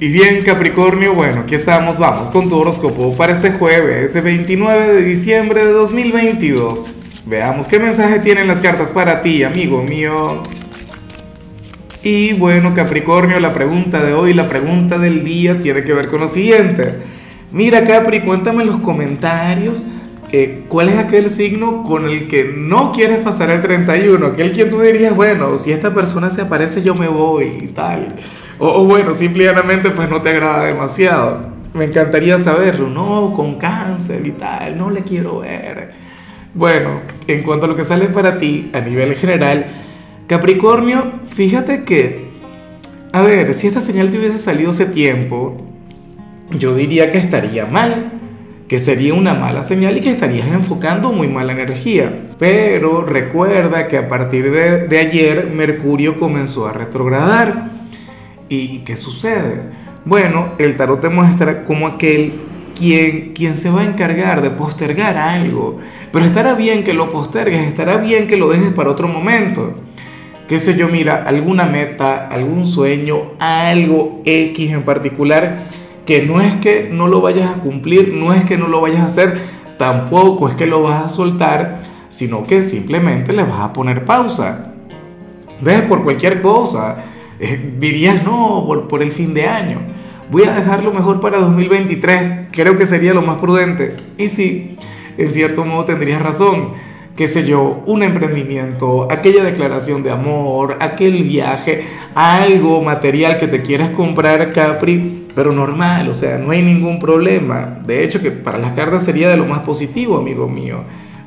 Y bien, Capricornio, bueno, aquí estamos, vamos con tu horóscopo para este jueves, ese 29 de diciembre de 2022. Veamos qué mensaje tienen las cartas para ti, amigo mío. Y bueno, Capricornio, la pregunta de hoy, la pregunta del día tiene que ver con lo siguiente. Mira, Capri, cuéntame en los comentarios eh, cuál es aquel signo con el que no quieres pasar el 31, aquel que tú dirías, bueno, si esta persona se aparece yo me voy y tal. O, bueno, simplemente pues no te agrada demasiado. Me encantaría saberlo, no, con cáncer y tal, no le quiero ver. Bueno, en cuanto a lo que sale para ti a nivel general, Capricornio, fíjate que, a ver, si esta señal te hubiese salido hace tiempo, yo diría que estaría mal, que sería una mala señal y que estarías enfocando muy mala energía. Pero recuerda que a partir de, de ayer Mercurio comenzó a retrogradar. ¿Y qué sucede? Bueno, el tarot te muestra como aquel quien, quien se va a encargar de postergar algo. Pero estará bien que lo postergues, estará bien que lo dejes para otro momento. Qué sé yo, mira, alguna meta, algún sueño, algo X en particular, que no es que no lo vayas a cumplir, no es que no lo vayas a hacer, tampoco es que lo vas a soltar, sino que simplemente le vas a poner pausa. ¿Ves? Por cualquier cosa eh, dirías, no, por, por el fin de año. Voy a dejarlo mejor para 2023. Creo que sería lo más prudente. Y sí, en cierto modo tendrías razón. Qué sé yo, un emprendimiento, aquella declaración de amor, aquel viaje, algo material que te quieras comprar, Capri, pero normal, o sea, no hay ningún problema. De hecho, que para las cartas sería de lo más positivo, amigo mío.